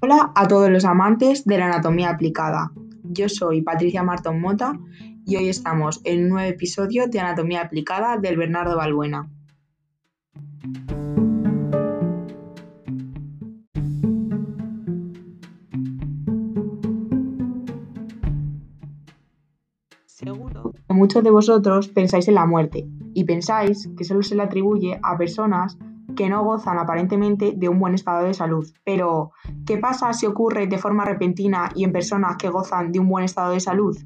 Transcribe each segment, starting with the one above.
Hola a todos los amantes de la anatomía aplicada. Yo soy Patricia Martón Mota y hoy estamos en un nuevo episodio de Anatomía aplicada del Bernardo Balbuena. Seguro que muchos de vosotros pensáis en la muerte y pensáis que solo se le atribuye a personas que no gozan aparentemente de un buen estado de salud. Pero, ¿qué pasa si ocurre de forma repentina y en personas que gozan de un buen estado de salud?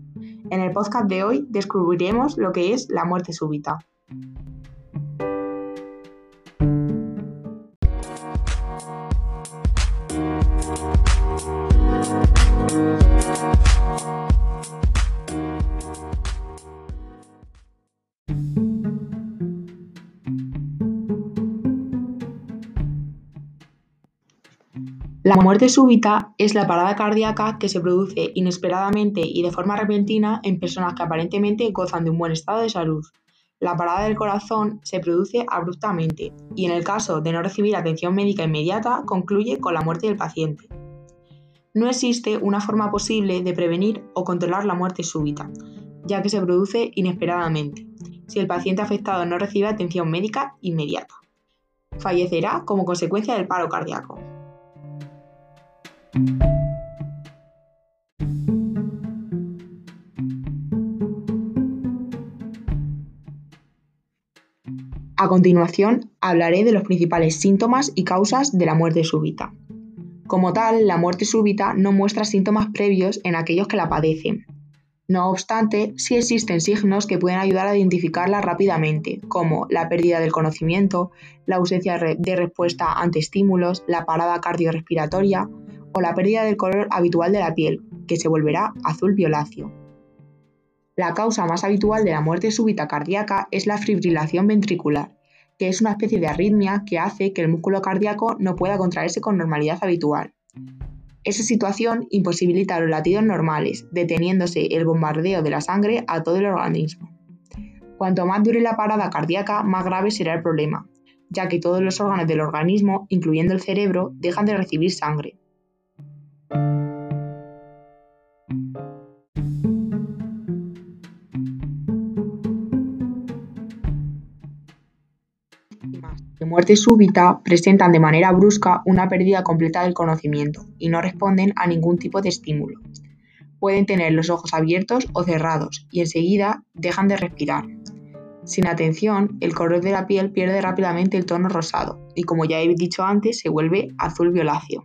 En el podcast de hoy descubriremos lo que es la muerte súbita. La muerte súbita es la parada cardíaca que se produce inesperadamente y de forma repentina en personas que aparentemente gozan de un buen estado de salud. La parada del corazón se produce abruptamente y en el caso de no recibir atención médica inmediata concluye con la muerte del paciente. No existe una forma posible de prevenir o controlar la muerte súbita, ya que se produce inesperadamente, si el paciente afectado no recibe atención médica inmediata. Fallecerá como consecuencia del paro cardíaco. A continuación, hablaré de los principales síntomas y causas de la muerte súbita. Como tal, la muerte súbita no muestra síntomas previos en aquellos que la padecen. No obstante, sí existen signos que pueden ayudar a identificarla rápidamente, como la pérdida del conocimiento, la ausencia de respuesta ante estímulos, la parada cardiorrespiratoria, o la pérdida del color habitual de la piel, que se volverá azul violáceo. La causa más habitual de la muerte súbita cardíaca es la fibrilación ventricular, que es una especie de arritmia que hace que el músculo cardíaco no pueda contraerse con normalidad habitual. Esa situación imposibilita los latidos normales, deteniéndose el bombardeo de la sangre a todo el organismo. Cuanto más dure la parada cardíaca, más grave será el problema, ya que todos los órganos del organismo, incluyendo el cerebro, dejan de recibir sangre, de muerte súbita presentan de manera brusca una pérdida completa del conocimiento y no responden a ningún tipo de estímulo. Pueden tener los ojos abiertos o cerrados y enseguida dejan de respirar. Sin atención, el color de la piel pierde rápidamente el tono rosado y como ya he dicho antes, se vuelve azul violáceo.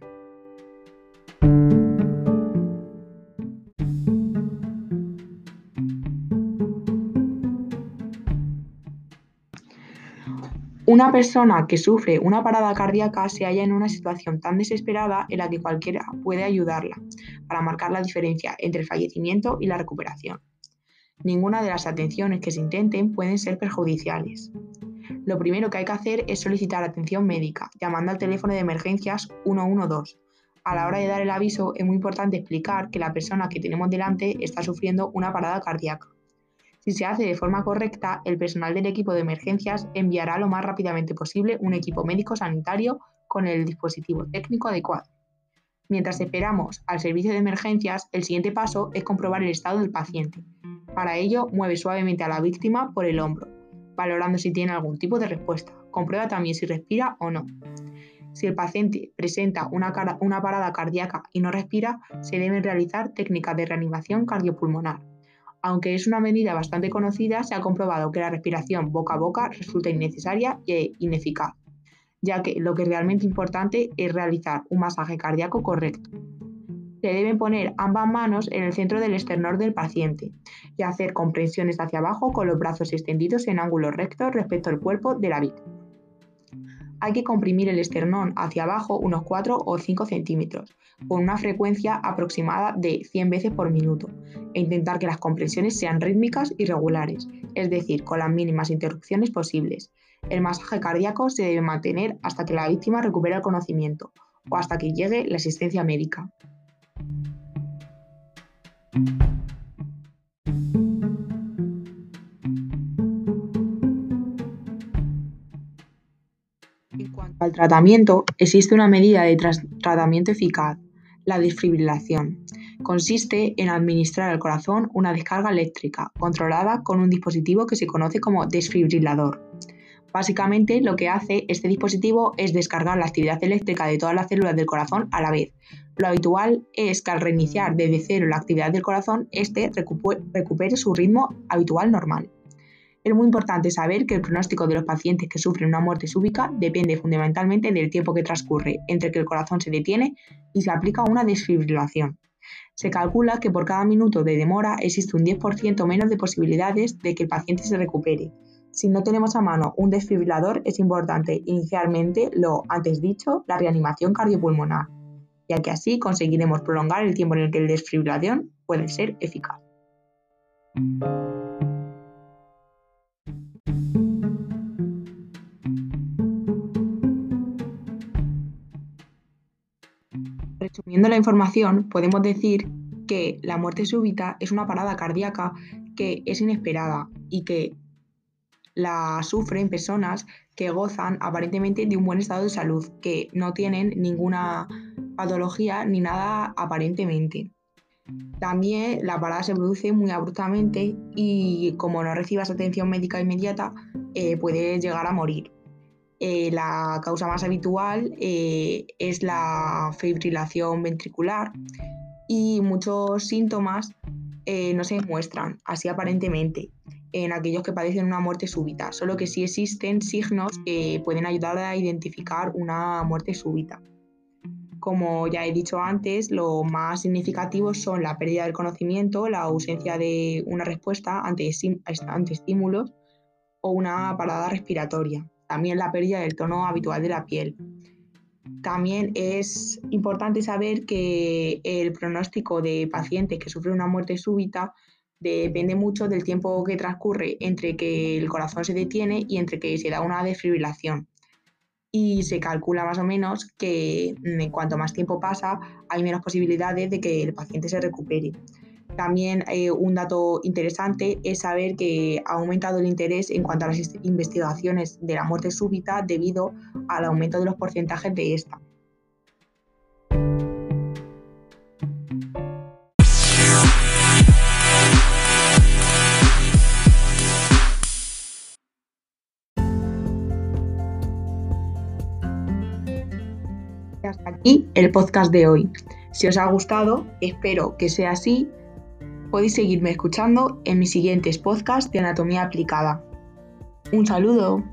Una persona que sufre una parada cardíaca se halla en una situación tan desesperada en la que cualquiera puede ayudarla para marcar la diferencia entre el fallecimiento y la recuperación. Ninguna de las atenciones que se intenten pueden ser perjudiciales. Lo primero que hay que hacer es solicitar atención médica, llamando al teléfono de emergencias 112. A la hora de dar el aviso es muy importante explicar que la persona que tenemos delante está sufriendo una parada cardíaca. Si se hace de forma correcta, el personal del equipo de emergencias enviará lo más rápidamente posible un equipo médico sanitario con el dispositivo técnico adecuado. Mientras esperamos al servicio de emergencias, el siguiente paso es comprobar el estado del paciente. Para ello, mueve suavemente a la víctima por el hombro, valorando si tiene algún tipo de respuesta. Comprueba también si respira o no. Si el paciente presenta una, una parada cardíaca y no respira, se deben realizar técnicas de reanimación cardiopulmonar aunque es una medida bastante conocida, se ha comprobado que la respiración boca a boca resulta innecesaria e ineficaz, ya que lo que es realmente importante es realizar un masaje cardíaco correcto. Se deben poner ambas manos en el centro del esternor del paciente y hacer compresiones hacia abajo con los brazos extendidos en ángulo recto respecto al cuerpo de la víctima hay que comprimir el esternón hacia abajo unos 4 o 5 centímetros, con una frecuencia aproximada de 100 veces por minuto, e intentar que las compresiones sean rítmicas y regulares, es decir, con las mínimas interrupciones posibles. El masaje cardíaco se debe mantener hasta que la víctima recupere el conocimiento o hasta que llegue la asistencia médica. Al tratamiento, existe una medida de tratamiento eficaz. La desfibrilación consiste en administrar al corazón una descarga eléctrica controlada con un dispositivo que se conoce como desfibrilador. Básicamente lo que hace este dispositivo es descargar la actividad eléctrica de todas las células del corazón a la vez. Lo habitual es que al reiniciar desde cero la actividad del corazón, éste recupere su ritmo habitual normal. Es muy importante saber que el pronóstico de los pacientes que sufren una muerte súbita depende fundamentalmente del tiempo que transcurre entre que el corazón se detiene y se aplica una desfibrilación. Se calcula que por cada minuto de demora existe un 10% menos de posibilidades de que el paciente se recupere. Si no tenemos a mano un desfibrilador, es importante inicialmente lo antes dicho, la reanimación cardiopulmonar, ya que así conseguiremos prolongar el tiempo en el que la desfibrilación puede ser eficaz. Resumiendo la información, podemos decir que la muerte súbita es una parada cardíaca que es inesperada y que la sufren personas que gozan aparentemente de un buen estado de salud, que no tienen ninguna patología ni nada aparentemente. También la parada se produce muy abruptamente y como no recibas atención médica inmediata, eh, puedes llegar a morir. Eh, la causa más habitual eh, es la fibrilación ventricular y muchos síntomas eh, no se muestran así aparentemente en aquellos que padecen una muerte súbita, solo que sí existen signos que pueden ayudar a identificar una muerte súbita. Como ya he dicho antes, lo más significativo son la pérdida del conocimiento, la ausencia de una respuesta ante estímulos o una parada respiratoria también la pérdida del tono habitual de la piel. También es importante saber que el pronóstico de pacientes que sufren una muerte súbita depende mucho del tiempo que transcurre entre que el corazón se detiene y entre que se da una desfibrilación. Y se calcula más o menos que cuanto más tiempo pasa, hay menos posibilidades de que el paciente se recupere. También eh, un dato interesante es saber que ha aumentado el interés en cuanto a las investigaciones de la muerte súbita debido al aumento de los porcentajes de esta. Hasta el podcast de hoy. Si os ha gustado, espero que sea así Podéis seguirme escuchando en mis siguientes podcasts de anatomía aplicada. Un saludo.